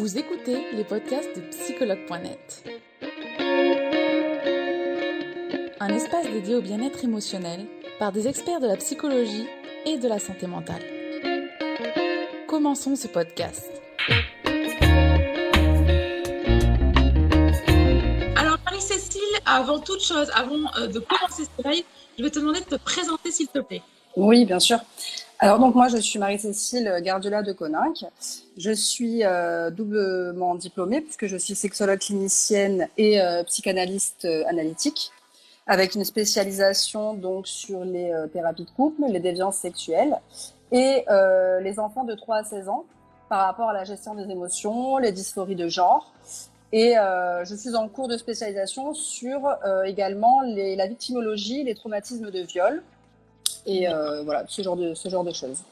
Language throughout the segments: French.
Vous écoutez les podcasts de psychologue.net. Un espace dédié au bien-être émotionnel par des experts de la psychologie et de la santé mentale. Commençons ce podcast. Alors Marie-Cécile, avant toute chose, avant euh, de commencer ce live, je vais te demander de te présenter s'il te plaît. Oui, bien sûr. Alors donc moi je suis Marie-Cécile Gardiola de Coninck. Je suis euh, doublement diplômée puisque je suis sexologue clinicienne et euh, psychanalyste euh, analytique avec une spécialisation donc sur les thérapies de couple, les déviances sexuelles et les enfants de 3 à 16 ans par rapport à la gestion des émotions, les dysphories de genre. Et je suis en cours de spécialisation sur également les, la victimologie, les traumatismes de viol et euh, voilà, ce genre de, ce genre de choses.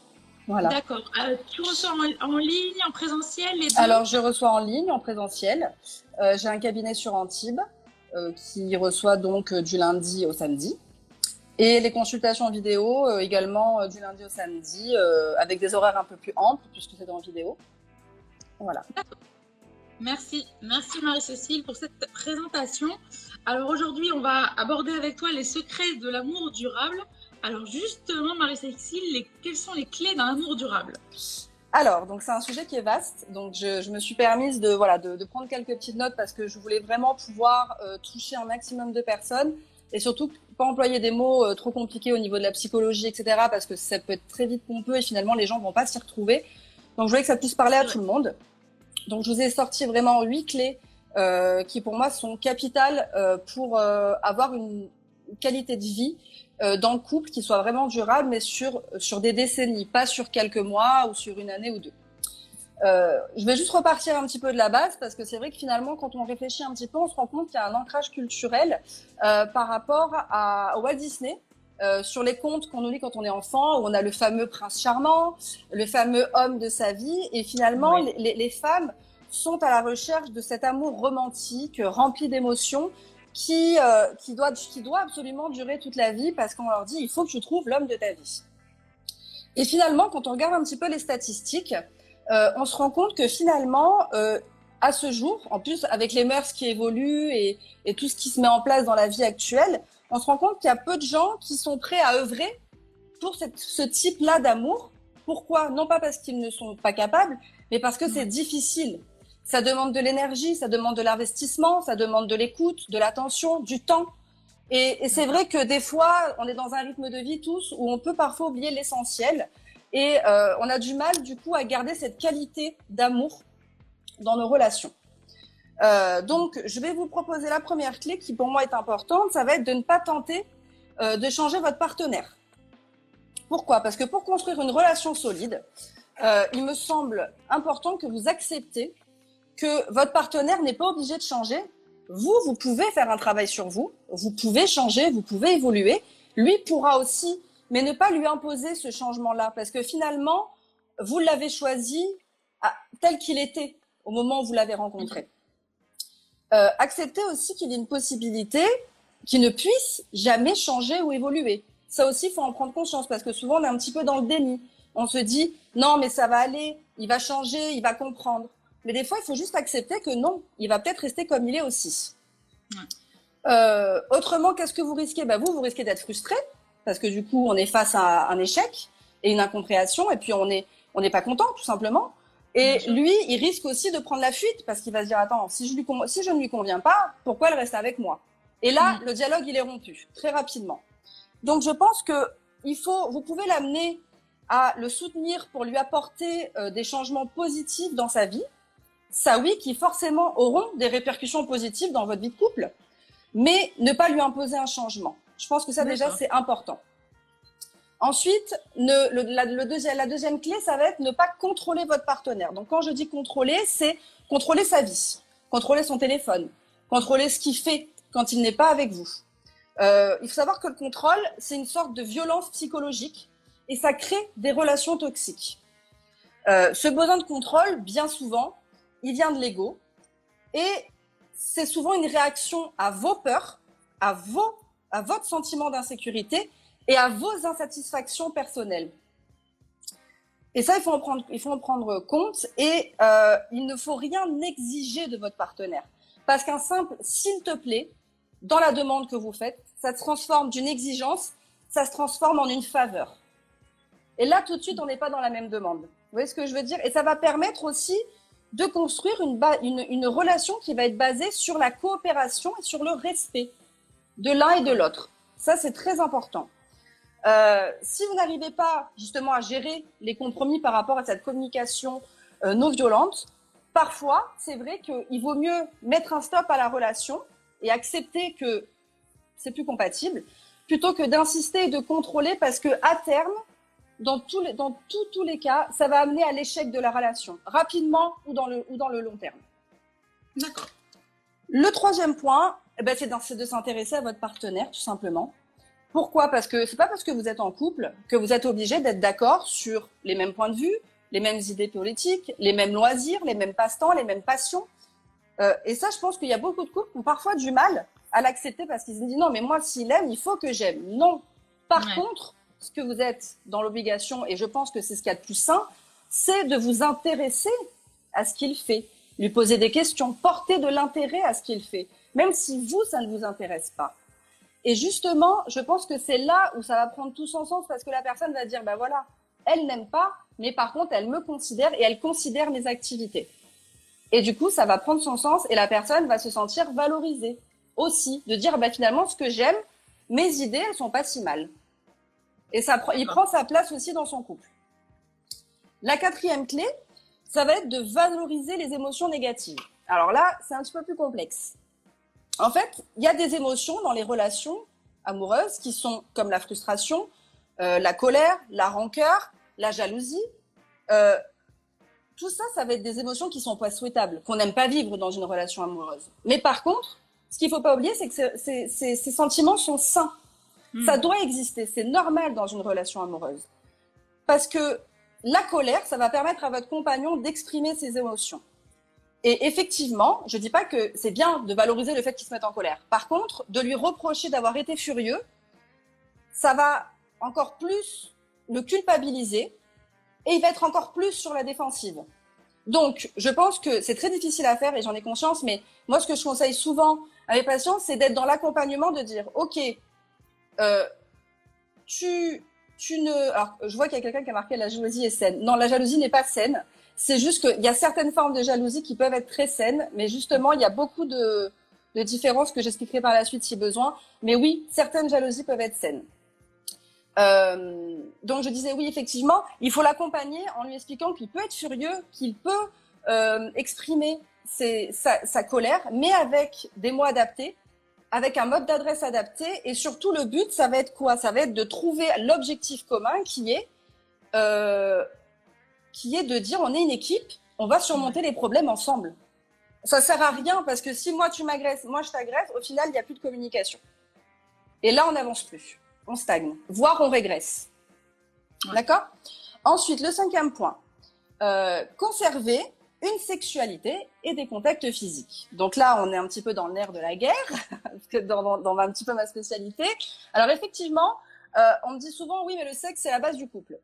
Voilà. D'accord. Euh, tu reçois en, ligne, en présentiel les deux Alors, je reçois en ligne, en présentiel. Euh, j'ai un cabinet sur Antibes qui reçoit donc du lundi au samedi. Et les consultations vidéo également du lundi au samedi avec des horaires un peu plus amples puisque c'est en vidéo. Voilà. Merci, merci Marie-Cécile pour cette présentation. Alors aujourd'hui, on va aborder avec toi les secrets de l'amour durable. Alors justement, Marie-Cécile, quelles sont les clés d'un amour durable? Alors, donc c'est un sujet qui est vaste, donc je, me suis permise de voilà de, prendre quelques petites notes parce que je voulais vraiment pouvoir euh, toucher un maximum de personnes et surtout pas employer des mots euh, trop compliqués au niveau de la psychologie, etc. Parce que ça peut être très vite pompeux et finalement les gens vont pas s'y retrouver. Donc je voulais que ça puisse parler à tout le monde. Donc je vous ai sorti vraiment huit clés euh, qui pour moi sont capitales pour avoir une qualité de vie dans le couple qui soit vraiment durable, mais sur, sur des décennies, pas sur quelques mois ou sur une année ou deux. Euh, je vais juste repartir un petit peu de la base parce que c'est vrai que finalement, quand on réfléchit un petit peu, on se rend compte qu'il y a un ancrage culturel euh, par rapport à, Walt Disney. Euh, sur les contes qu'on nous lit quand on est enfant, où on a le fameux prince charmant, le fameux homme de sa vie, et finalement, les, les, femmes sont à la recherche de cet amour romantique, rempli d'émotions, qui, euh, qui, doit, qui doit absolument durer toute la vie parce qu'on leur dit il faut que tu trouves l'homme de ta vie. Et finalement, quand on regarde un petit peu les statistiques, euh, on se rend compte que finalement, euh, à ce jour, en plus avec les mœurs qui évoluent et, et, tout ce qui se met en place dans la vie actuelle, on se rend compte qu'il y a peu de gens qui sont prêts à œuvrer pour cette, ce type-là d'amour. Pourquoi? Non pas parce qu'ils ne sont pas capables, mais parce que c'est difficile. Ça demande de l'énergie, ça demande de l'investissement, ça demande de l'écoute, de l'attention, du temps. Et, c'est vrai que des fois, on est dans un rythme de vie tous où on peut parfois oublier l'essentiel. Et euh, on a du mal, du coup, à garder cette qualité d'amour dans nos relations. Euh, donc, je vais vous proposer la première clé qui, pour moi, est importante. Ça va être de ne pas tenter euh, de changer votre partenaire. Pourquoi? Parce que pour construire une relation solide, il me semble important que vous acceptez que votre partenaire n'est pas obligé de changer. Vous, vous pouvez faire un travail sur vous, vous pouvez changer, vous pouvez évoluer. Lui pourra aussi, mais ne pas lui imposer ce changement-là, parce que finalement, vous l'avez choisi tel qu'il était au moment où vous l'avez rencontré. Euh, acceptez aussi qu'il y ait une possibilité qu'il ne puisse jamais changer ou évoluer. Ça aussi, il faut en prendre conscience, parce que souvent, on est un petit peu dans le déni. On se dit, non, mais ça va aller, il va changer, il va comprendre. Mais des fois, il faut juste accepter que non, il va peut-être rester comme il est aussi. Euh, autrement, qu'est-ce que vous risquez? Bah, Vous, vous risquez d'être frustré, parce que du coup, on est face à un échec et une incompréhension, et puis on n'est on n'est pas content, tout simplement. Et lui, il risque aussi de prendre la fuite, parce qu'il va se dire, attends, si je, lui, si je ne lui conviens pas, pourquoi elle reste avec moi? Et là, mm. le dialogue, il est rompu, très rapidement. Donc, je pense que il faut, vous pouvez l'amener à le soutenir pour lui apporter euh, des changements positifs dans sa vie, ça oui, qui forcément auront des répercussions positives dans votre vie de couple, mais ne pas lui imposer un changement. Je pense que ça déjà, c'est important. Ensuite, ne, le, la, le deuxième, la deuxième clé, ça va être ne pas contrôler votre partenaire. Donc quand je dis contrôler, c'est contrôler sa vie, contrôler son téléphone, contrôler ce qu'il fait quand il n'est pas avec vous. Euh, il faut savoir que le contrôle, c'est une sorte de violence psychologique et ça crée des relations toxiques. Euh, ce besoin de contrôle, bien souvent, il vient de l'ego et c'est souvent une réaction à vos peurs, à vos, à votre sentiment d'insécurité et à vos insatisfactions personnelles. Et ça, il faut en prendre, il faut en prendre compte et euh, il ne faut rien exiger de votre partenaire. Parce qu'un simple s'il te plaît, dans la demande que vous faites, ça se transforme d'une exigence, ça se transforme en une faveur. Et là, tout de suite, on n'est pas dans la même demande. Vous voyez ce que je veux dire? Et ça va permettre aussi de construire une, relation qui va être basée sur la coopération et sur le respect de l'un et de l'autre. Ça, c'est très important. Euh, si vous n'arrivez pas justement à gérer les compromis par rapport à cette communication euh, non violente, parfois, c'est vrai qu'il vaut mieux mettre un stop à la relation et accepter que c'est plus compatible, plutôt que d'insister et de contrôler parce que à terme, dans tous les, dans tous les cas, ça va amener à l'échec de la relation, rapidement ou dans le, ou dans le long terme. D'accord. Le troisième point, eh ben, c'est de s'intéresser à votre partenaire, tout simplement. Pourquoi? Parce que c'est pas parce que vous êtes en couple que vous êtes obligé d'être d'accord sur les mêmes points de vue, les mêmes idées politiques, les mêmes loisirs, les mêmes passe-temps, les mêmes passions. Euh, et ça, je pense qu'il y a beaucoup de couples qui ont parfois du mal à l'accepter parce qu'ils se disent non, mais moi, s'il aime, il faut que j'aime. Non. Par contre, ce que vous êtes dans l'obligation, et je pense que c'est ce qu'il y a de plus sain, c'est de vous intéresser à ce qu'il fait, lui poser des questions, porter de l'intérêt à ce qu'il fait, même si vous, ça ne vous intéresse pas. Et justement, je pense que c'est là où ça va prendre tout son sens parce que la personne va dire, ben voilà, elle n'aime pas, mais par contre, elle me considère et elle considère mes activités. Et du coup, ça va prendre son sens et la personne va se sentir valorisée aussi, de dire, bah, finalement, ce que j'aime, mes idées, elles sont pas si mal. Et ça, il prend sa place aussi dans son couple. La quatrième clé, ça va être de valoriser les émotions négatives. Alors là, c'est un petit peu plus complexe. En fait, il y a des émotions dans les relations amoureuses qui sont comme la frustration, euh, la colère, la rancœur, la jalousie. Euh, tout ça, ça va être des émotions qui sont pas souhaitables, qu'on n'aime pas vivre dans une relation amoureuse. Mais par contre, ce qu'il faut pas oublier, c'est que ces sentiments sont sains. Hmm. Ça doit exister, c'est normal dans une relation amoureuse. Parce que la colère, ça va permettre à votre compagnon d'exprimer ses émotions. Et effectivement, je dis pas que c'est bien de valoriser le fait qu'il se mette en colère. Par contre, de lui reprocher d'avoir été furieux, ça va encore plus le culpabiliser et il va être encore plus sur la défensive. Donc, je pense que c'est très difficile à faire et j'en ai conscience, mais moi, ce que je conseille souvent à mes patients, c'est d'être dans l'accompagnement, de dire, OK, euh, tu, tu ne. Alors, je vois qu'il y a quelqu'un qui a marqué la jalousie est saine. Non, la jalousie n'est pas saine. C'est juste qu'il y a certaines formes de jalousie qui peuvent être très saines, mais justement, il y a beaucoup de, de différences que j'expliquerai par la suite si besoin. Mais oui, certaines jalousies peuvent être saines. Euh, donc je disais oui, effectivement, il faut l'accompagner en lui expliquant qu'il peut être furieux, qu'il peut euh, exprimer sa, colère, mais avec des mots adaptés, avec un mode d'adresse adapté. Et surtout, le but, ça va être quoi? Ça va être de trouver l'objectif commun qui est, euh, qui est de dire on est une équipe, on va surmonter les problèmes ensemble. Ça sert à rien parce que si moi tu m'agresses, moi je t'agresse, au final, il n'y a plus de communication. Et là, on n'avance plus. On stagne, voire on régresse. D'accord? Ensuite, le cinquième point. Euh, conserver une sexualité et des contacts physiques. Donc là, on est un petit peu dans le nerf de la guerre, dans, dans, un petit peu ma spécialité. Alors effectivement, euh, on me dit souvent, oui, mais le sexe, c'est la base du couple.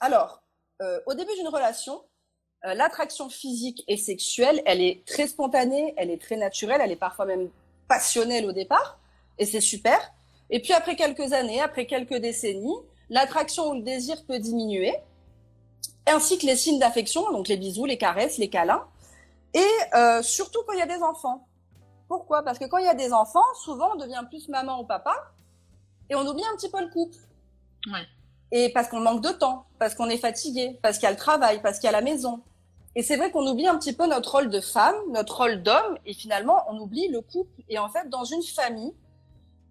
Alors, euh, au début d'une relation, euh, l'attraction physique et sexuelle, elle est très spontanée, elle est très naturelle, elle est parfois même passionnelle au départ, et c'est super. Et puis après quelques années, après quelques décennies, l'attraction ou le désir peut diminuer, ainsi que les signes d'affection, donc les bisous, les caresses, les câlins, et euh, surtout quand il y a des enfants. Pourquoi? Parce que quand il y a des enfants, souvent on devient plus maman ou papa, et on oublie un petit peu le couple. Ouais. Et parce qu'on manque de temps, parce qu'on est fatigué, parce qu'il y a le travail, parce qu'il y a la maison. Et c'est vrai qu'on oublie un petit peu notre rôle de femme, notre rôle d'homme, et finalement on oublie le couple. Et en fait, dans une famille,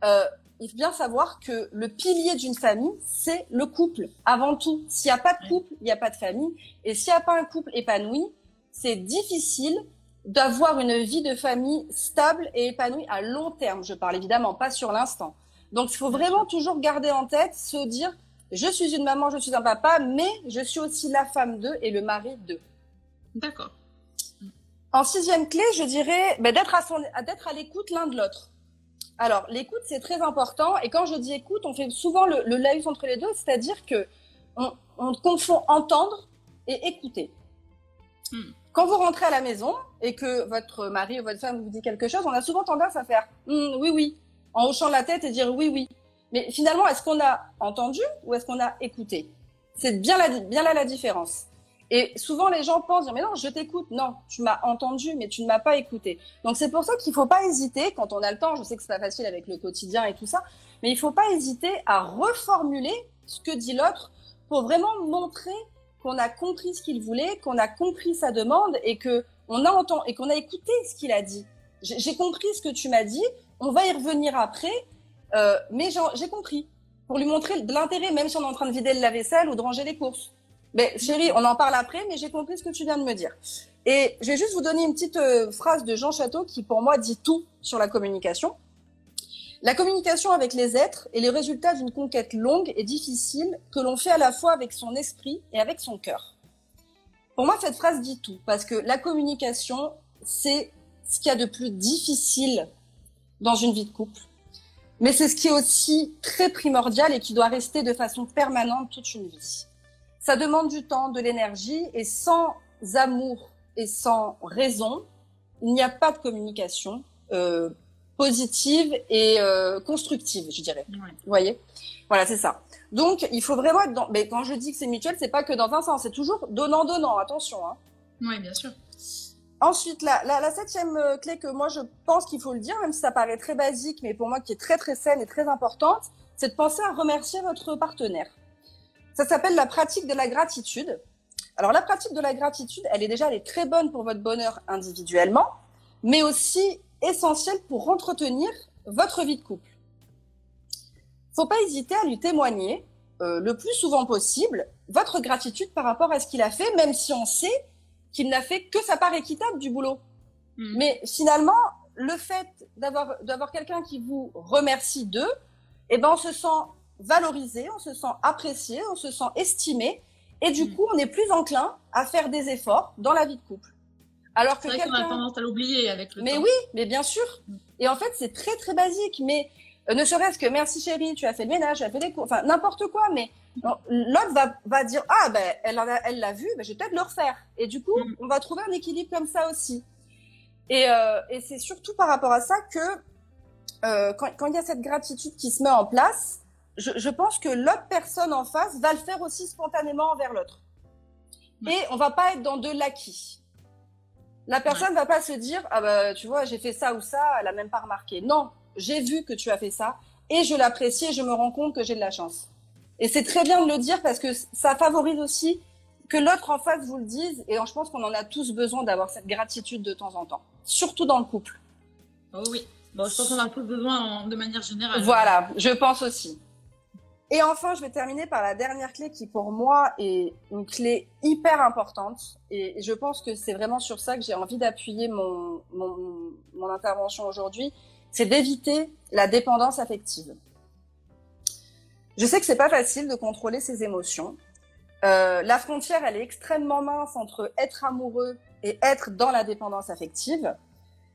euh, il faut bien savoir que le pilier d'une famille, c'est le couple, avant tout. S'il n'y a pas de couple, il n'y a pas de famille. Et s'il n'y a pas un couple épanoui, c'est difficile d'avoir une vie de famille stable et épanouie à long terme. Je parle évidemment pas sur l'instant. Donc, il faut vraiment toujours garder en tête, se dire, je suis une maman, je suis un papa, mais je suis aussi la femme d'eux et le mari d'eux. D'accord. En sixième clé, je dirais ben, d'être à, d'être à l'écoute l'un de l'autre. Alors, l'écoute, c'est très important. Et quand je dis écoute, on fait souvent le, le laïus entre les deux, c'est-à-dire que on confond entendre et écouter. Hmm. Quand vous rentrez à la maison et que votre mari ou votre femme vous dit quelque chose, on a souvent tendance à faire hmm, oui, oui, en hochant la tête et dire oui, oui. Mais finalement, est-ce qu'on a entendu ou est-ce qu'on a écouté? C'est bien, bien là la différence. Et souvent, les gens pensent, mais non, je t'écoute. Non, tu m'as entendu, mais tu ne m'as pas écouté. Donc, c'est pour ça qu'il ne faut pas hésiter, quand on a le temps, je sais que c'est pas facile avec le quotidien et tout ça, mais il ne faut pas hésiter à reformuler ce que dit l'autre pour vraiment montrer qu'on a compris ce qu'il voulait, qu'on a compris sa demande et que on a entendu et qu'on a écouté ce qu'il a dit. J'ai compris ce que tu m'as dit. On va y revenir après, euh, mais j'ai compris pour lui montrer de l'intérêt, même si on est en train de vider le lave-vaisselle ou de ranger les courses. Mais chérie, on en parle après, mais j'ai compris ce que tu viens de me dire. Et je vais juste vous donner une petite euh, phrase de Jean Château qui, pour moi, dit tout sur la communication. La communication avec les êtres est le résultat d'une conquête longue et difficile que l'on fait à la fois avec son esprit et avec son cœur. Pour moi, cette phrase dit tout, parce que la communication, c'est ce qu'il y a de plus difficile dans une vie de couple. Mais c'est ce qui est aussi très primordial et qui doit rester de façon permanente toute une vie. Ça demande du temps, de l'énergie, et sans amour et sans raison, il n'y a pas de communication euh, positive et euh, constructive, je dirais. Vous voyez? Voilà, c'est ça. Donc, il faut vraiment être dans... Mais quand je dis que c'est mutuel, c'est pas que dans un sens, c'est toujours donnant-donnant, attention. Hein. Oui, bien sûr. Ensuite, la, la, la, septième euh, clé que moi je pense qu'il faut le dire, même si ça paraît très basique, mais pour moi qui est très très saine et très importante, c'est de penser à remercier votre partenaire. Ça s'appelle la pratique de la gratitude. Alors la pratique de la gratitude, elle est déjà elle est très bonne pour votre bonheur individuellement, mais aussi essentielle pour entretenir votre vie de couple. Faut pas hésiter à lui témoigner euh, le plus souvent possible votre gratitude par rapport à ce qu'il a fait, même si on sait qu'il n'a fait que sa part équitable du boulot. Hmm. Mais finalement, le fait d'avoir d'avoir quelqu'un qui vous remercie d'eux, eh ben on se sent valorisé, on se sent apprécié, on se sent estimé, et du mm. coup, on est plus enclin à faire des efforts dans la vie de couple. Alors que quelqu'un a tendance à l'oublier avec le mais temps. Mais oui, mais bien sûr. Et en fait, c'est très très basique. Mais euh, ne serait-ce que merci chérie, tu as fait le ménage, tu as fait les cours, enfin n'importe quoi. Mais l'autre va, va dire ah ben elle elle l'a vu, ben, je vais peut-être le refaire. Et du coup, mm. on va trouver un équilibre comme ça aussi. Et, euh, et c'est surtout par rapport à ça que euh, quand, quand il y a cette gratitude qui se met en place, je, je pense que l'autre personne en face va le faire aussi spontanément envers l'autre. Et on va pas être dans de l'acquis. La personne ne va pas se dire ah bah tu vois j'ai fait ça ou ça, elle a même pas remarqué. Non, j'ai vu que tu as fait ça et je l'apprécie et je me rends compte que j'ai de la chance. Et c'est très bien de le dire parce que ça favorise aussi que l'autre en face vous le dise et je pense qu'on en a tous besoin d'avoir cette gratitude de temps en temps, surtout dans le couple. Oh oui, bon, je pense qu'on en a tous besoin de manière générale. Voilà, je pense aussi. Et enfin, je vais terminer par la dernière clé qui, pour moi, est une clé hyper importante. Et je pense que c'est vraiment sur ça que j'ai envie d'appuyer mon, intervention aujourd'hui. C'est d'éviter la dépendance affective. Je sais que c'est pas facile de contrôler ses émotions. Euh, la frontière, elle est extrêmement mince entre être amoureux et être dans la dépendance affective.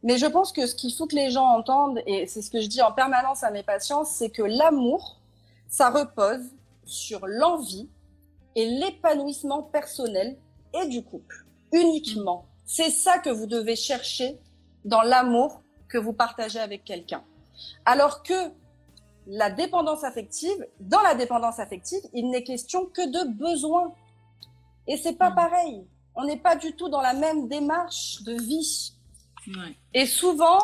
Mais je pense que ce qu'il faut que les gens entendent, et c'est ce que je dis en permanence à mes patients, c'est que l'amour, ça repose sur l'envie et l'épanouissement personnel et du couple, uniquement. C'est ça que vous devez chercher dans l'amour que vous partagez avec quelqu'un. Alors que la dépendance affective, dans la dépendance affective, il n'est question que de besoin. Et c'est pas hmm. pareil. On n'est pas du tout dans la même démarche de vie. Et souvent,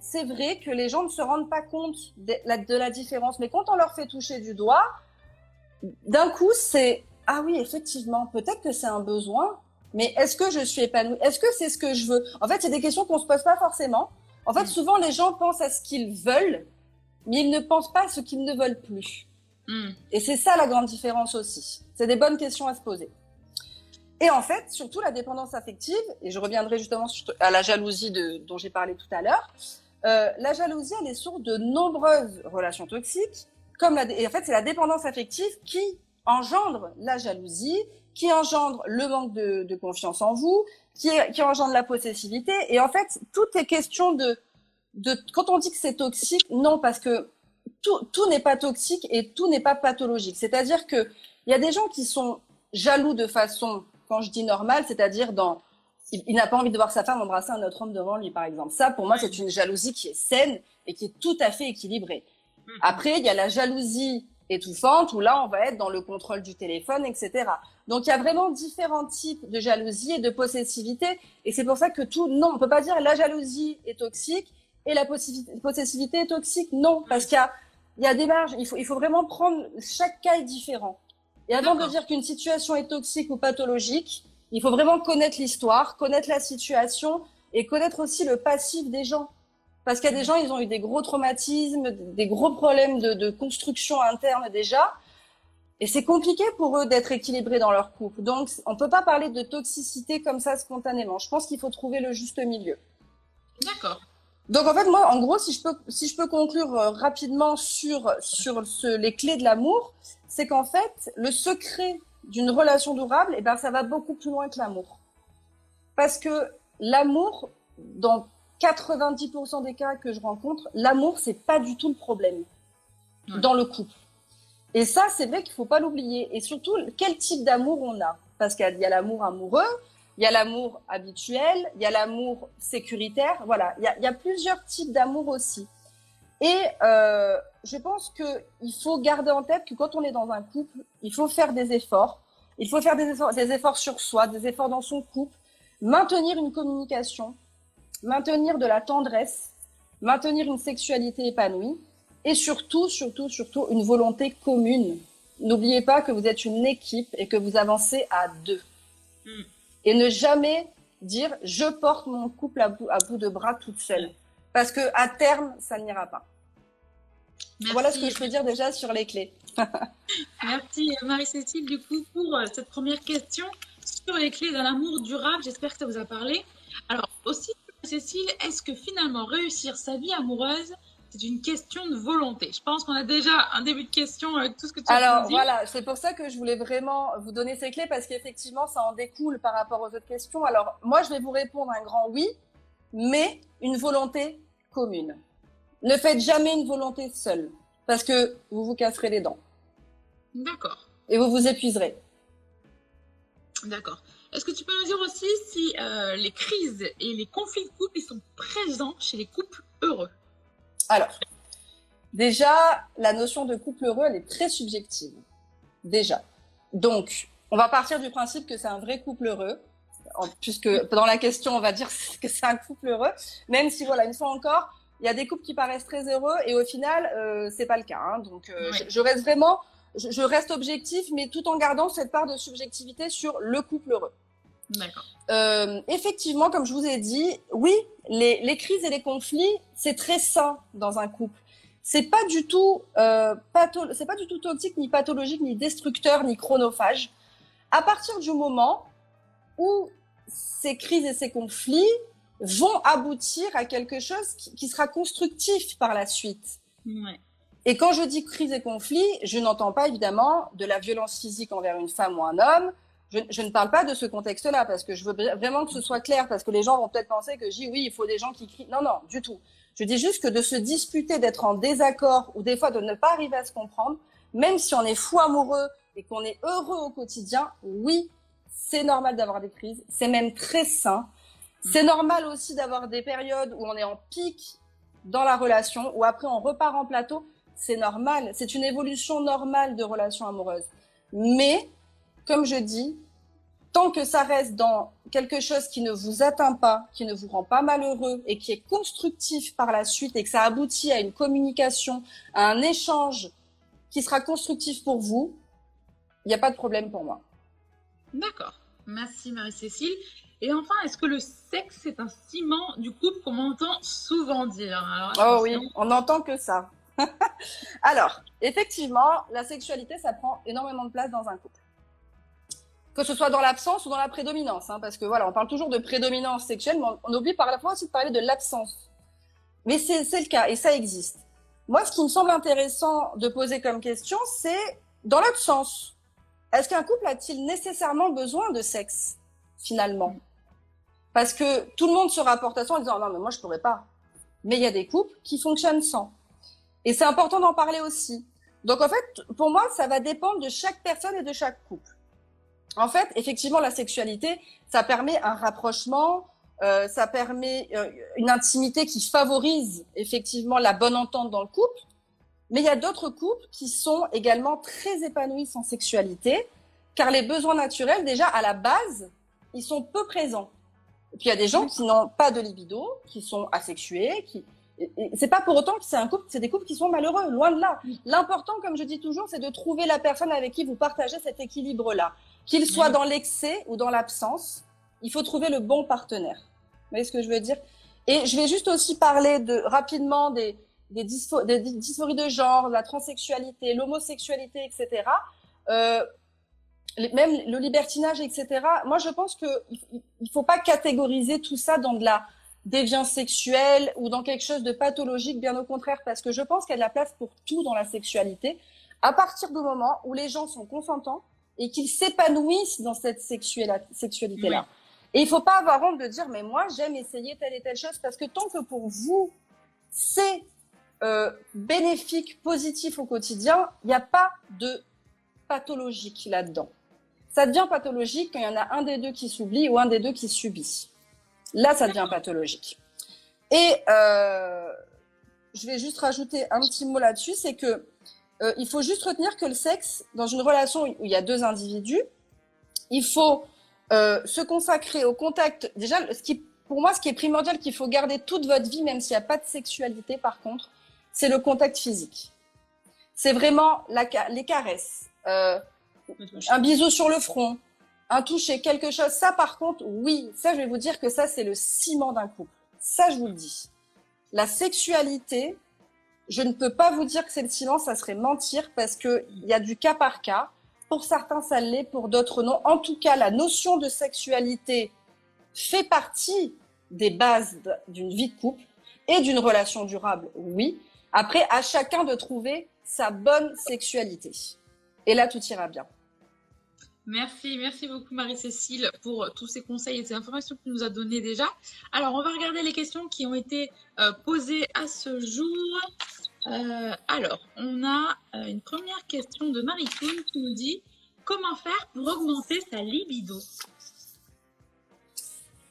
c'est vrai que les gens ne se rendent pas compte de la, différence. Mais quand on leur fait toucher du doigt, d'un coup, c'est ah oui, effectivement, peut-être que c'est un besoin, mais est-ce que je suis épanouie? Est-ce que c'est ce que je veux? En fait, c'est des questions qu'on se pose pas forcément. En fait, mm. souvent, les gens pensent à ce qu'ils veulent, mais ils ne pensent pas à ce qu'ils ne veulent plus. Mm. Et c'est ça la grande différence aussi. C'est des bonnes questions à se poser. Et en fait, surtout la dépendance affective, et je reviendrai justement à la jalousie de, dont j'ai parlé tout à l'heure, euh, la jalousie, elle est source de nombreuses relations toxiques. Comme la, et en fait, c'est la dépendance affective qui engendre la jalousie, qui engendre le manque de, de confiance en vous, qui, qui, engendre la possessivité. Et en fait, tout est question de, de quand on dit que c'est toxique, non, parce que tout, tout n'est pas toxique et tout n'est pas pathologique. C'est-à-dire que il y a des gens qui sont jaloux de façon, quand je dis normale, c'est-à-dire dans il, n'a pas envie de voir sa femme embrasser un autre homme devant lui, par exemple. Ça, pour moi, c'est une jalousie qui est saine et qui est tout à fait équilibrée. Mhm. Après, il y a la jalousie étouffante où là, on va être dans le contrôle du téléphone, etc. Donc, il y a vraiment différents types de jalousie et de possessivité. Et c'est pour ça que tout, non, on peut pas dire la jalousie est toxique et la possessivité est toxique. Non, parce qu'il y a, il y a des marges. Il faut, il faut vraiment prendre, chaque cas est différent. Et avant de dire qu'une situation est toxique ou pathologique, il faut vraiment connaître l'histoire, connaître la situation et connaître aussi le passif des gens. Parce qu'il y a des gens, ils ont eu des gros traumatismes, des gros problèmes de, construction interne déjà. Et c'est compliqué pour eux d'être équilibrés dans leur couple. Donc, on peut pas parler de toxicité comme ça spontanément. Je pense qu'il faut trouver le juste milieu. D'accord. Donc, en fait, moi, en gros, si je peux, si je peux conclure euh, rapidement sur, sur ce, les clés de l'amour, c'est qu'en fait, le secret d'une relation durable, eh ben, ça va beaucoup plus loin que l'amour. Parce que l'amour, dans 90% des cas que je rencontre, l'amour, c'est pas du tout le problème dans le couple. Et ça, c'est vrai qu'il faut pas l'oublier. Et surtout, quel type d'amour on a? Parce qu'il y a l'amour amoureux, il y a l'amour habituel, il y a l'amour sécuritaire. Voilà, il y a, il y a plusieurs types d'amour aussi. Et euh, je pense qu'il faut garder en tête que quand on est dans un couple, il faut faire des efforts. Il faut faire des efforts, des efforts sur soi, des efforts dans son couple, maintenir une communication, maintenir de la tendresse, maintenir une sexualité épanouie et surtout, surtout, surtout une volonté commune. N'oubliez pas que vous êtes une équipe et que vous avancez à deux. Hmm. Et ne jamais dire je porte mon couple à bout, à bout de bras toute seule parce que à terme, ça n'ira pas. Voilà ce que je peux dire déjà sur les clés. Merci Marie-Cécile du coup pour euh, cette première question sur les clés d'un amour durable. J'espère que ça vous a parlé. Alors aussi, Cécile, est-ce que finalement réussir sa vie amoureuse, c'est une question de volonté? Je pense qu'on a déjà un début de question avec tout ce que tu as dit. Alors voilà, c'est pour ça que je voulais vraiment vous donner ces clés parce qu'effectivement, ça en découle par rapport aux autres questions. Alors moi, je vais vous répondre un grand oui, mais une volonté commune. Ne faites jamais une volonté seule, parce que vous vous casserez les dents. D'accord. Et vous vous épuiserez. D'accord. Est-ce que tu peux nous dire aussi si euh, les crises et les conflits de couple ils sont présents chez les couples heureux? Alors, déjà, la notion de couple heureux, elle est très subjective. Déjà. Donc, on va partir du principe que c'est un vrai couple heureux puisque dans la question, on va dire que c'est un couple heureux, même si, voilà, une fois encore, il y a des couples qui paraissent très heureux et au final, euh, c'est pas le cas. Hein. donc, euh, je, reste vraiment, je, reste objectif, mais tout en gardant cette part de subjectivité sur le couple heureux. Euh, effectivement, comme je vous ai dit, oui, les, les crises et les conflits, c'est très sain dans un couple. C'est pas du tout, euh, c'est pas du tout toxique, ni pathologique, ni destructeur, ni chronophage. À partir du moment où ces crises et ces conflits vont aboutir à quelque chose qui, sera constructif par la suite. Et quand je dis crise et conflit, je n'entends pas évidemment de la violence physique envers une femme ou un homme. Je, ne parle pas de ce contexte-là parce que je veux vraiment que ce soit clair parce que les gens vont peut-être penser que j'ai oui, il faut des gens qui crient. Non, non, du tout. Je dis juste que de se disputer, d'être en désaccord ou des fois de ne pas arriver à se comprendre, même si on est fou amoureux et qu'on est heureux au quotidien, oui, c'est normal d'avoir des crises, c'est même très sain. C'est normal aussi d'avoir des périodes où on est en pic dans la relation, où après on repart en plateau. C'est normal, c'est une évolution normale de relation amoureuse. Mais, comme je dis, tant que ça reste dans quelque chose qui ne vous atteint pas, qui ne vous rend pas malheureux et qui est constructif par la suite et que ça aboutit à une communication, à un échange qui sera constructif pour vous, il n'y a pas de problème pour moi. D'accord. Merci Marie-Cécile. Et enfin, est-ce que le sexe est un ciment du couple qu'on entend souvent dire? Oh oui, on n'entend que ça. Alors, effectivement, la sexualité, ça prend énormément de place dans un couple. Que ce soit dans l'absence ou dans la prédominance, hein, parce que voilà, on parle toujours de prédominance sexuelle, mais on, oublie par la fois aussi de parler de l'absence. Mais c'est le cas et ça existe. Moi, ce qui me semble intéressant de poser comme question, c'est dans l'absence est-ce qu'un couple a-t-il nécessairement besoin de sexe, finalement? Parce que tout le monde se rapporte à ça en disant non, mais moi, je pourrais pas. Mais il y a des couples qui fonctionnent sans. Et c'est important d'en parler aussi. Donc, en fait, pour moi, ça va dépendre de chaque personne et de chaque couple. En fait, effectivement, la sexualité, ça permet un rapprochement, euh, ça permet euh, une intimité qui favorise effectivement la bonne entente dans le couple. Mais il y a d'autres couples qui sont également très épanouis sans sexualité, car les besoins naturels, déjà à la base, ils sont peu présents. Et puis il y a des gens qui n'ont pas de libido, qui sont asexués, qui c'est pas pour autant que c'est un couple, c'est des couples qui sont malheureux, loin de là. L'important, comme je dis toujours, c'est de trouver la personne avec qui vous partagez cet équilibre-là, qu'il soit dans l'excès ou dans l'absence. Il faut trouver le bon partenaire. Vous voyez ce que je veux dire? Et je vais juste aussi parler de rapidement des des, des dysphories de genre, la transsexualité, l'homosexualité, etc. Euh, même le libertinage, etc. Moi, je pense que il faut pas catégoriser tout ça dans de la déviance sexuelle ou dans quelque chose de pathologique, bien au contraire, parce que je pense qu'il y a de la place pour tout dans la sexualité, à partir du moment où les gens sont consentants et qu'ils s'épanouissent dans cette sexualité-là. Et il faut pas avoir honte de dire, mais moi, j'aime essayer telle et telle chose, parce que tant que pour vous, c'est euh, bénéfique, positif au quotidien, il n'y a pas de pathologique là-dedans. Ça devient pathologique quand il y en a un des deux qui s'oublie ou un des deux qui subit. Là, ça devient pathologique. Et euh, je vais juste rajouter un petit mot là-dessus, c'est que euh, il faut juste retenir que le sexe, dans une relation où il y a deux individus, il faut euh, se consacrer au contact. Déjà, ce qui, pour moi, ce qui est primordial, qu'il faut garder toute votre vie, même s'il n'y a pas de sexualité, par contre, c'est le contact physique. C'est vraiment la, les caresses, euh, un bisou sur le front, un toucher, quelque chose. Ça, par contre, oui, ça, je vais vous dire que ça, c'est le ciment d'un couple. Ça, je vous le dis. La sexualité, je ne peux pas vous dire que c'est le silence, ça serait mentir parce que il y a du cas par cas. Pour certains, ça l'est, pour d'autres, non. En tout cas, la notion de sexualité fait partie des bases d'une vie de couple et d'une relation durable, oui. Après, à chacun de trouver sa bonne sexualité. Et là, tout ira bien. Merci, merci beaucoup Marie-Cécile pour tous ces conseils et ces informations que tu nous as données déjà. Alors, on va regarder les questions qui ont été euh, posées à ce jour. Euh, alors, on a euh, une première question de Marie Toon qui nous dit comment faire pour augmenter sa libido?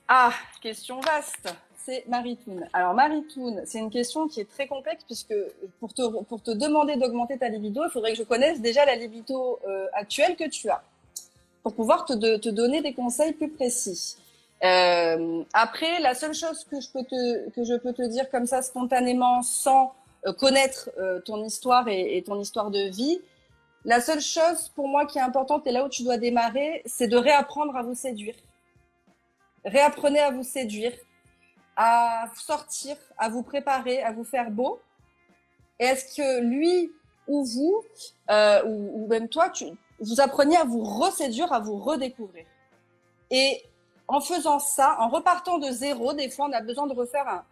Ah, question vaste c'est Maritoun. Alors Maritoun, c'est une question qui est très complexe puisque pour te, pour te demander d'augmenter ta libido, il faudrait que je connaisse déjà la libido euh, actuelle que tu as pour pouvoir te, donner des conseils plus précis. Euh, après, la seule chose que je peux te que je peux te dire comme ça spontanément sans euh, connaître ton histoire et, et, ton histoire de vie, la seule chose pour moi qui est importante et là où tu dois démarrer, c'est de réapprendre à vous séduire. Réapprenez à vous séduire à sortir, à vous préparer, à vous faire beau est-ce que lui ou vous, euh, ou, même toi, tu, vous appreniez à vous reséduire, à vous redécouvrir Et en faisant ça, en repartant de zéro, des fois on a besoin de refaire un,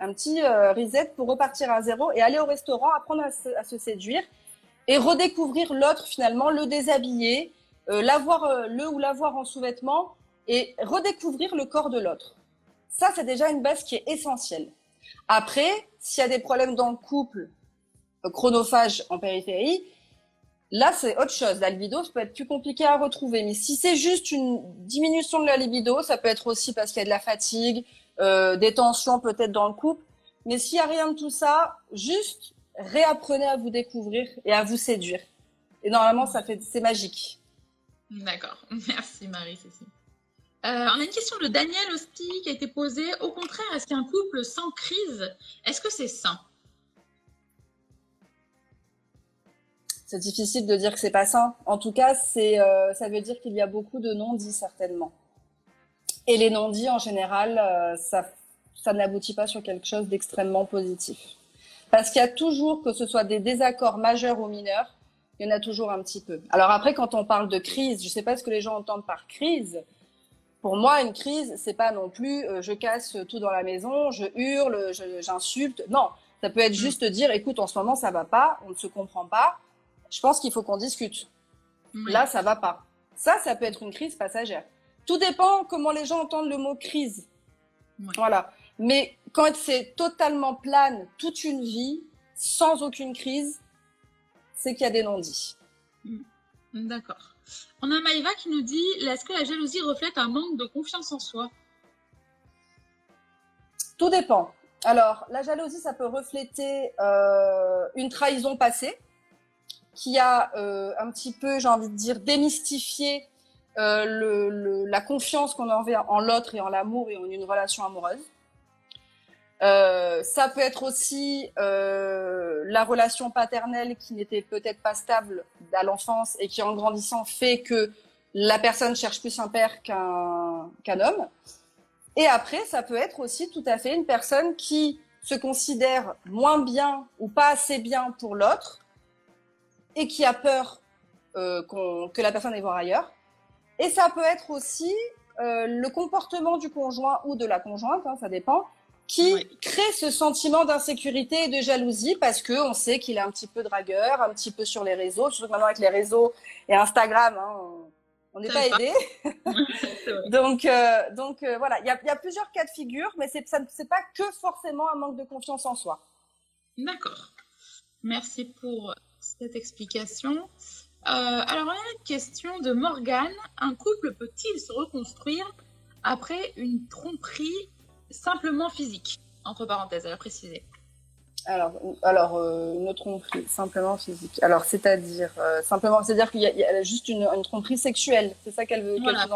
un petit euh, reset pour repartir à zéro et aller au restaurant, apprendre à se, à se séduire et redécouvrir l'autre finalement, le déshabiller, euh, l'avoir, euh, le ou l'avoir en sous-vêtements et redécouvrir le corps de l'autre. Ça, c'est déjà une base qui est essentielle. Après, s'il y a des problèmes dans le couple, euh, chronophage en périphérie, là, c'est autre chose. La libido, ça peut être plus compliqué à retrouver. Mais si c'est juste une diminution de la libido, ça peut être aussi parce qu'il y a de la fatigue, euh, des tensions peut-être dans le couple. Mais s'il n'y a rien de tout ça, juste réapprenez à vous découvrir et à vous séduire. Et normalement, ça fait, c'est magique. D'accord. Merci Marie-Cécile. Euh, on a une question de Daniel Osti qui a été posée. Au contraire, est-ce qu'un couple sans crise, est-ce que c'est sain? C'est difficile de dire que c'est pas sain. En tout cas, c'est, euh, ça veut dire qu'il y a beaucoup de non-dits certainement. Et les non-dits, en général, euh, ça, ça n'aboutit pas sur quelque chose d'extrêmement positif. Parce qu'il y a toujours, que ce soit des désaccords majeurs ou mineurs, il y en a toujours un petit peu. Alors après, quand on parle de crise, je ne sais pas ce que les gens entendent par crise, pour moi, une crise, c'est pas non plus euh, je casse tout dans la maison, je hurle, j'insulte. Non, ça peut être mm. juste dire écoute, en ce moment ça va pas, on ne se comprend pas. Je pense qu'il faut qu'on discute. Là, ça va pas. Ça, ça peut être une crise passagère. Tout dépend comment les gens entendent le mot crise. Voilà. Mais quand c'est totalement plane toute une vie, sans aucune crise, c'est qu'il y a des non-dits. Mm. D'accord. On a Maïva qui nous dit est-ce que la jalousie reflète un manque de confiance en soi? Tout dépend. Alors, la jalousie, ça peut refléter euh, une trahison passée qui a euh, un petit peu, j'ai envie de dire, démystifié euh, la confiance qu'on avait en l'autre et en l'amour et en une relation amoureuse. Euh, ça peut être aussi euh, la relation paternelle qui n'était peut-être pas stable à l'enfance et qui en grandissant fait que la personne cherche plus un père qu'un qu'un homme. Et après, ça peut être aussi tout à fait une personne qui se considère moins bien ou pas assez bien pour l'autre et qui a peur euh, que la personne aille voir ailleurs. Et ça peut être aussi euh, le comportement du conjoint ou de la conjointe, hein, ça dépend, qui crée ce sentiment d'insécurité et de jalousie parce que on sait qu'il est un petit peu dragueur, un petit peu sur les réseaux, surtout maintenant avec les réseaux et Instagram, hein, on n'est pas aidé. donc, euh, donc euh, voilà, il y a, y a, plusieurs cas de figure, mais c'est c'est pas que forcément un manque de confiance en soi. D'accord. Merci pour cette explication. Euh, alors, il y a une question de Morgane. Un couple peut-il se reconstruire après une tromperie simplement physique, entre parenthèses, elle a précisé. Alors, alors euh, une tromperie simplement physique. Alors, c'est-à-dire euh, simplement, c'est-à-dire qu'il y, a juste une, tromperie sexuelle. C'est ça qu'elle veut. il n'y a,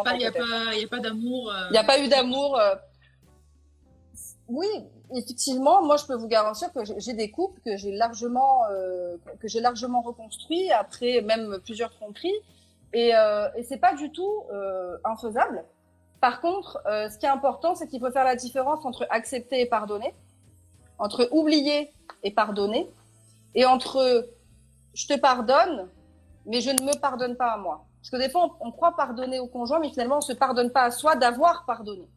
pas d'amour. Euh, il n'y a pas eu d'amour. Oui, effectivement, moi, je peux vous garantir que j'ai des couples que j'ai largement que j'ai largement reconstruits après même plusieurs tromperies, et, et c'est pas du tout infaisable. Par contre, euh, ce qui est important, c'est qu'il faut faire la différence entre accepter et pardonner, entre oublier et pardonner, et entre je te pardonne, mais je ne me pardonne pas à moi. Parce que des fois, on, croit pardonner au conjoint, mais finalement, on se pardonne pas à soi d'avoir pardonné.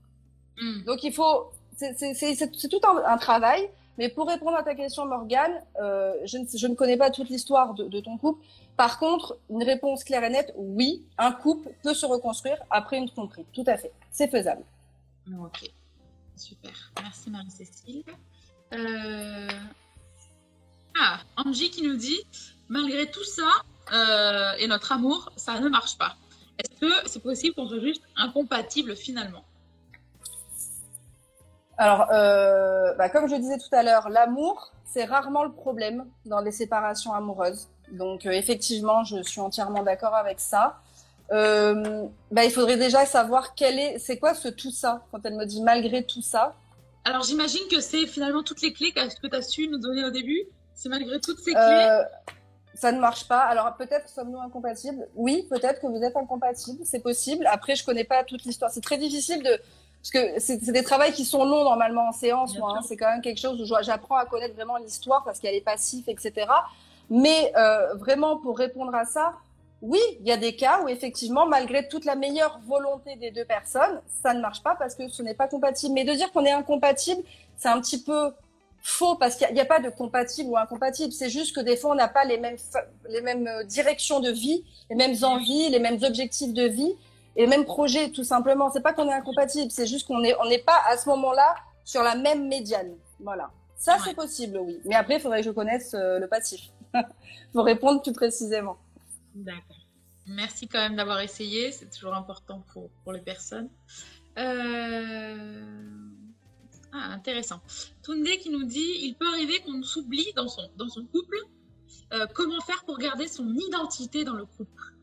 Hmm. Donc, il faut, c'est tout un, un, travail. Mais pour répondre à ta question, Morgane, euh, je, ne, connais pas toute l'histoire de, de, ton couple. Par contre, une réponse claire et nette, oui, un couple peut se reconstruire après une tromperie. Tout à fait. C'est faisable. Ok. Super. Merci Marie-Cécile. Euh... Ah, Angie qui nous dit, malgré tout ça euh, et notre amour, ça ne marche pas. Est-ce que c'est possible qu'on soit juste incompatible finalement? Alors, euh, bah, comme je disais tout à l'heure, l'amour, c'est rarement le problème dans les séparations amoureuses. Donc, euh, effectivement, je suis entièrement d'accord avec ça. Euh, bah, il faudrait déjà savoir quel est, c'est quoi ce tout ça quand elle me dit malgré tout ça. Alors, j'imagine que c'est finalement toutes les clés que tu as su nous donner au début. C'est malgré toutes ces clés. Ça ne marche pas. Alors peut-être sommes-nous incompatibles? Oui, peut-être que vous êtes incompatibles. C'est possible. Après, je connais pas toute l'histoire. C'est très difficile de parce que c'est des travaux qui sont longs normalement en séance. Hein. c'est quand même quelque chose où j'apprends à connaître vraiment l'histoire parce qu'elle est passive, etc. Mais euh, vraiment, pour répondre à ça, oui, il y a des cas où effectivement, malgré toute la meilleure volonté des deux personnes, ça ne marche pas parce que ce n'est pas compatible. Mais de dire qu'on est incompatible, c'est un petit peu faux parce qu'il n'y a, pas de compatible ou incompatible. C'est juste que des fois, on n'a pas les mêmes, les mêmes euh, directions de vie, les mêmes envies, les mêmes objectifs de vie et même projet, tout simplement. C'est pas qu'on est incompatible, c'est juste qu'on n'est on n'est pas à ce moment-là sur la même médiane. Voilà. Ça, c'est possible, oui. Mais après, il faudrait que je connaisse euh, le passif pour répondre plus précisément. D'accord. Merci quand même d'avoir essayé. C'est toujours important pour, pour les personnes. Euh... Ah, intéressant. Tunde qui nous dit il peut arriver qu'on s'oublie dans son, dans son couple. Euh, comment faire pour garder son identité dans le couple?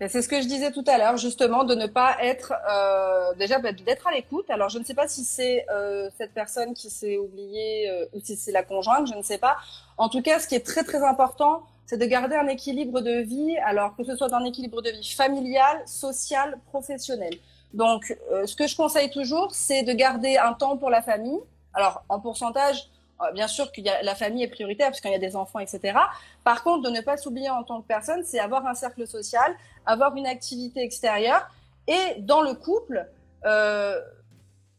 C'est ce que je disais tout à l'heure, justement, de ne pas être euh, déjà bah, d'être à l'écoute. Alors, je ne sais pas si c'est euh, cette personne qui s'est oubliée euh, ou si c'est la conjointe, je ne sais pas. En tout cas, ce qui est très très important, c'est de garder un équilibre de vie. Alors que ce soit un équilibre de vie familial, social, professionnel. Donc, euh, ce que je conseille toujours, c'est de garder un temps pour la famille. Alors, en pourcentage, bien sûr que la famille est prioritaire parce qu'il y a des enfants, etc. Par contre, de ne pas s'oublier en tant que personne, c'est avoir un cercle social, avoir une activité extérieure et dans le couple. Euh,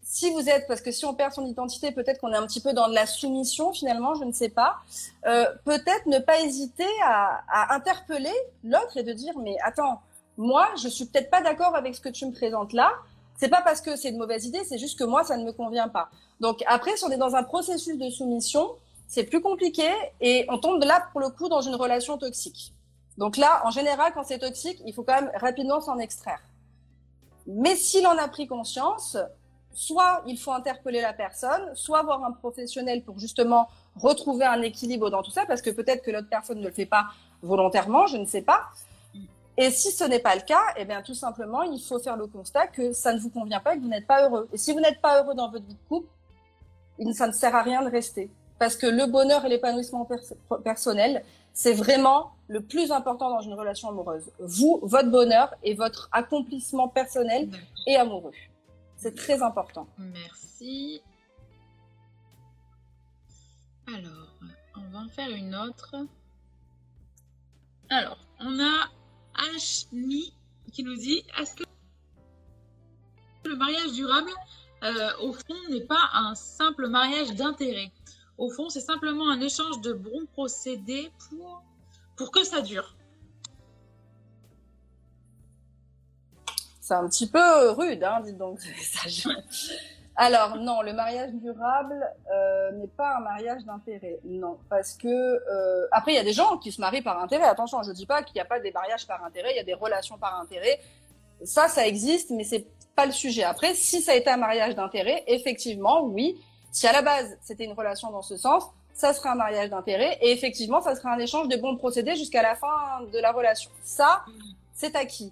si vous êtes, parce que si on perd son identité, peut-être qu'on est un petit peu dans de la soumission finalement, je ne sais pas. Euh, peut-être ne pas hésiter à, à interpeller l'autre et de dire mais attends, moi je suis peut-être pas d'accord avec ce que tu me présentes là. C'est pas parce que c'est une mauvaise idée, c'est juste que moi ça ne me convient pas. Donc après, si on est dans un processus de soumission, c'est plus compliqué et on tombe là pour le coup dans une relation toxique. Donc là, en général, quand c'est toxique, il faut quand même rapidement s'en extraire. Mais s'il en a pris conscience, soit il faut interpeller la personne, soit voir un professionnel pour justement retrouver un équilibre dans tout ça, parce que peut-être que l'autre personne ne le fait pas volontairement, je ne sais pas. Et si ce n'est pas le cas, eh bien tout simplement, il faut faire le constat que ça ne vous convient pas et que vous n'êtes pas heureux. Et si vous n'êtes pas heureux dans votre vie de couple, ça ne sert à rien de rester. Parce que le bonheur et l'épanouissement personnel, c'est vraiment le plus important dans une relation amoureuse. Vous, votre bonheur et votre accomplissement personnel et amoureux. C'est très important. Merci. Alors, on va en faire une autre. Alors, on a Ashmi qui nous dit Est-ce que le mariage durable, euh, au fond, n'est pas un simple mariage d'intérêt? Au fond, c'est simplement un échange de bons procédés pour, pour que ça dure. C'est un petit peu rude, hein, dites donc. Alors non, le mariage durable euh, n'est pas un mariage d'intérêt. Non, parce que euh, après il y a des gens qui se marient par intérêt. Attention, je dis pas qu'il n'y a pas des mariages par intérêt, il y a des relations par intérêt. Ça, ça existe, mais c'est pas le sujet. Après, si ça a été un mariage d'intérêt, effectivement, oui. Si à la base c'était une relation dans ce sens, ça sera un mariage d'intérêt et effectivement, ça sera un échange de bons procédés jusqu'à la fin de la relation. Ça, c'est acquis.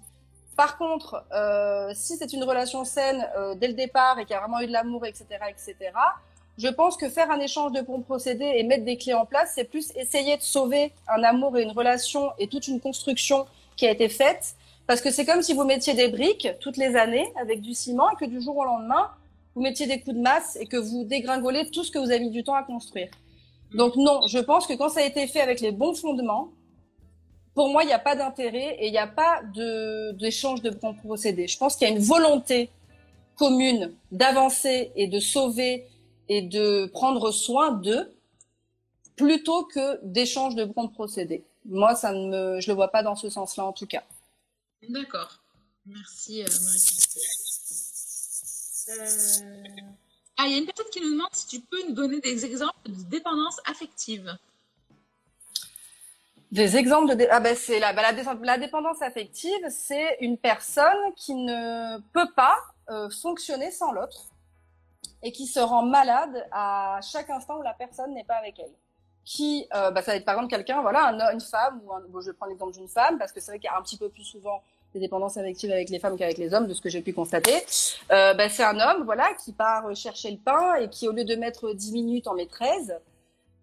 Par contre, euh, si c'est une relation saine euh, dès le départ et qu'il y a vraiment eu de l'amour, etc., etc., je pense que faire un échange de bons procédés et mettre des clés en place, c'est plus essayer de sauver un amour et une relation et toute une construction qui a été faite. Parce que c'est comme si vous mettiez des briques toutes les années avec du ciment et que du jour au lendemain, vous mettiez des coups de masse et que vous dégringolez tout ce que vous avez mis du temps à construire. Donc non, je pense que quand ça a été fait avec les bons fondements, pour moi, il n'y a pas d'intérêt et il n'y a pas d'échange de, bons procédés. Je pense qu'il y a une volonté commune d'avancer et de sauver et de prendre soin d'eux plutôt que d'échange de bons procédés. Moi, ça ne me, je le vois pas dans ce sens-là en tout cas. D'accord. Merci euh, Marie. Euh, ah, il y a une personne qui nous demande si tu peux nous donner des exemples de dépendance affective. Des exemples de ah ben c'est la, bah, la, dépendance affective, c'est une personne qui ne peut pas euh, fonctionner sans l'autre et qui se rend malade à chaque instant où la personne n'est pas avec elle. Qui, euh, bah, ça va être par exemple quelqu'un, voilà, une femme ou un, bon, je vais prendre l'exemple d'une femme parce que c'est vrai qu'il y a un petit peu plus souvent des dépendances affectives avec les femmes qu'avec les hommes, de ce que j'ai pu constater. Euh, bah, c'est un homme, voilà, qui part chercher le pain et qui au lieu de mettre 10 minutes en met 13,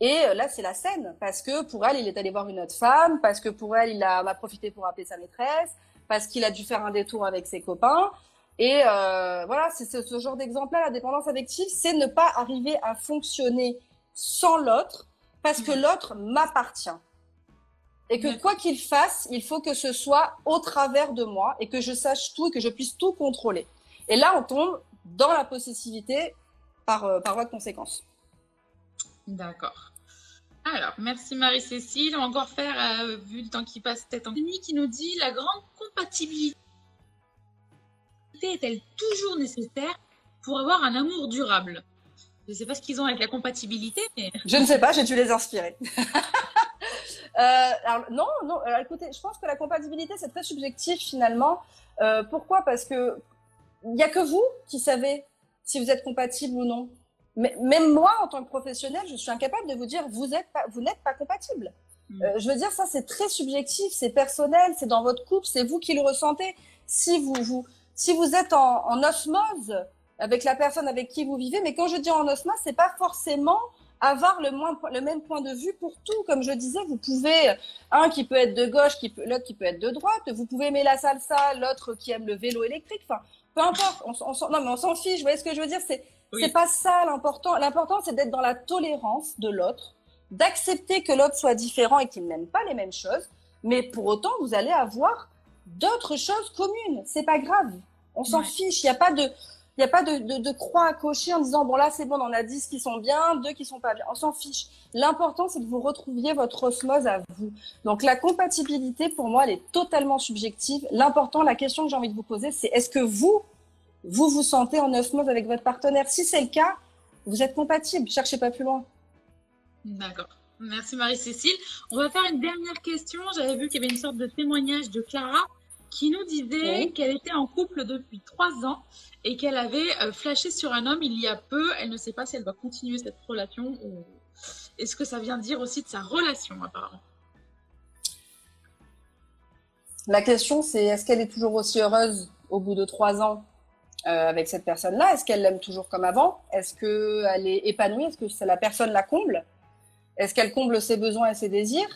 et euh, là, c'est la scène, parce que pour elle, il est allé voir une autre femme, parce que pour elle, il a, a profité pour appeler sa maîtresse, parce qu'il a dû faire un détour avec ses copains. Et euh, voilà, c'est ce, genre d'exemple-là, la dépendance affective, c'est ne pas arriver à fonctionner sans l'autre, parce que l'autre m'appartient. Et que quoi qu'il fasse, il faut que ce soit au travers de moi et que je sache tout et que je puisse tout contrôler. Et là, on tombe dans la possessivité par, euh, par voie de conséquence. D'accord. Alors, merci Marie-Cécile. On va encore faire, euh, vu le temps qui passe, peut-être qui nous dit la grande compatibilité est-elle toujours nécessaire pour avoir un amour durable? Je ne sais pas ce qu'ils ont avec la compatibilité, mais... Je ne sais pas, j'ai dû les inspirer. Euh, non, non, euh, écoutez, je pense que la compatibilité, c'est très subjectif finalement. pourquoi? Parce que il n'y a que vous qui savez si vous êtes compatible ou non. Mais même moi, en tant que professionnel, je suis incapable de vous dire vous êtes pas, vous n'êtes pas compatible. Mm. Euh, je veux dire, ça c'est très subjectif, c'est personnel, c'est dans votre couple, c'est vous qui le ressentez. Si vous, vous, si vous êtes en, en, osmose avec la personne avec qui vous vivez, mais quand je dis en osmose, c'est pas forcément avoir le, moins, le même point de vue pour tout. Comme je disais, vous pouvez, un qui peut être de gauche, qui l'autre qui peut être de droite, vous pouvez aimer la salsa, l'autre qui aime le vélo électrique, enfin, peu importe, on, on, non mais on s'en fiche, vous voyez ce que je veux dire, c'est c'est pas ça l'important. L'important, c'est d'être dans la tolérance de l'autre, d'accepter que l'autre soit différent et qu'il n'aime pas les mêmes choses. Mais pour autant, vous allez avoir d'autres choses communes. C'est pas grave. On s'en fiche. Il n'y a pas de, il y a pas de, de, de, croix à cocher en disant bon là c'est bon, on en a 10 qui sont bien, deux qui sont pas bien. On s'en fiche. L'important c'est que vous retrouviez votre osmose à vous. Donc la compatibilité pour moi elle est totalement subjective. L'important, la question que j'ai envie de vous poser c'est est-ce que vous vous vous sentez en osmose avec votre partenaire. Si c'est le cas, vous êtes compatible. Cherchez pas plus loin. D'accord. Merci Marie-Cécile. On va faire une dernière question. J'avais vu qu'il y avait une sorte de témoignage de Clara qui nous disait qu'elle était en couple depuis trois ans et qu'elle avait euh, flashé sur un homme il y a peu. Elle ne sait pas si elle doit continuer cette relation ou est-ce que ça vient dire aussi de sa relation apparemment? La question c'est est-ce qu'elle est toujours aussi heureuse au bout de trois ans? Euh, avec cette personne-là Est-ce qu'elle l'aime toujours comme avant? Est-ce qu'elle est épanouie? Est-ce que la personne la comble? Est-ce qu'elle comble ses besoins et ses désirs?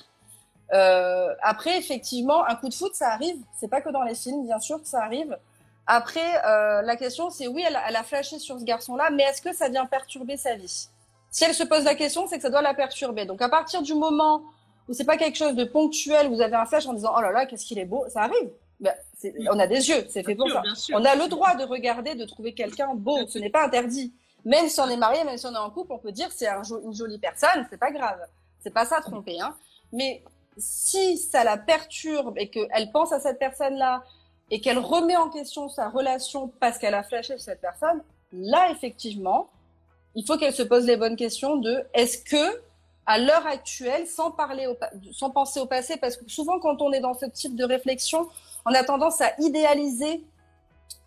Euh, Après, effectivement, un coup de foot, ça arrive. C'est pas que dans les films, bien sûr que ça arrive. Après, euh, la question, c'est oui, elle, elle, a flashé sur ce garçon-là, mais est-ce que ça vient perturber sa vie? Si elle se pose la question, c'est que ça doit la perturber. Donc, à partir du moment où c'est pas quelque chose de ponctuel, vous avez un flash en disant oh là là, qu'est-ce qu'il est beau, ça arrive. Ben, on a des yeux, c'est fait pour ça. on a le droit de regarder, de trouver quelqu'un beau. Ce n'est pas interdit. Même si on est marié, même si on est en couple, on peut dire c'est un, une jolie personne, c'est pas grave. C'est pas ça tromper, hein. Mais si ça la perturbe et qu'elle pense à cette personne-là et qu'elle remet en question sa relation parce qu'elle a flashé sur cette personne, là, effectivement, il faut qu'elle se pose les bonnes questions de est-ce que, à l'heure actuelle, sans parler, au, sans penser au passé, parce que souvent quand on est dans ce type de réflexion, on a tendance à idéaliser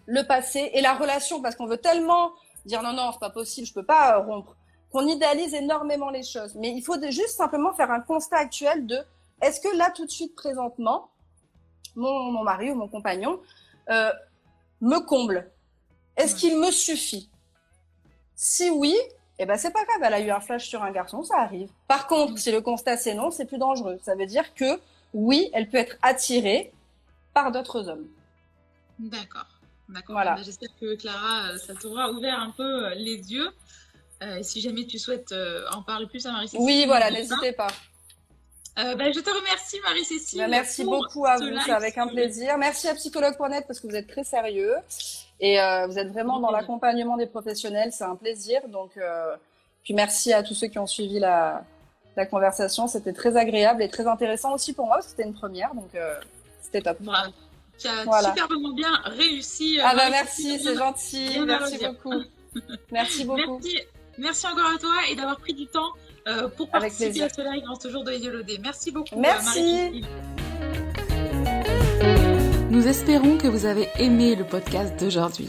le passé et la relation parce qu'on veut tellement dire non, non, c'est pas possible, je peux pas rompre, qu'on idéalise énormément les choses. Mais il faut juste simplement faire un constat actuel de est-ce que là, tout de suite, présentement, mon, mari ou mon compagnon euh, me comble? Est-ce qu'il me suffit? Si oui, eh ben c'est pas grave, elle a eu un flash sur un garçon, ça arrive. Par contre, si le constat c'est non, c'est plus dangereux. Ça veut dire que oui, elle peut être attirée par d'autres hommes. D'accord. D'accord. Voilà. Bah, j'espère que Clara, euh, ça t'aura ouvert un peu euh, les yeux. et si jamais tu souhaites en parler plus à Marie-Cécile. Oui, voilà, n'hésitez pas. Euh, bah, je te remercie, Marie-Cécile. Bah, merci beaucoup à vous, c'est avec un plaisir. Merci à psychologue.net parce que vous êtes très sérieux et euh, vous êtes vraiment dans l'accompagnement des professionnels, c'est un plaisir. Donc, euh, puis merci à tous ceux qui ont suivi la, la conversation, c'était très agréable et très intéressant aussi pour moi parce que c'était une première, donc c'était top. Bravo. Tu as voilà. superbement bien réussi. ah bah merci, c'est gentil, merci beaucoup. merci beaucoup. Merci. merci encore à toi et d'avoir pris du temps euh, pour participer à ce live en ce jour de Yolodé. Merci beaucoup. Euh, Merci. Nous espérons que vous avez aimé le podcast d'aujourd'hui.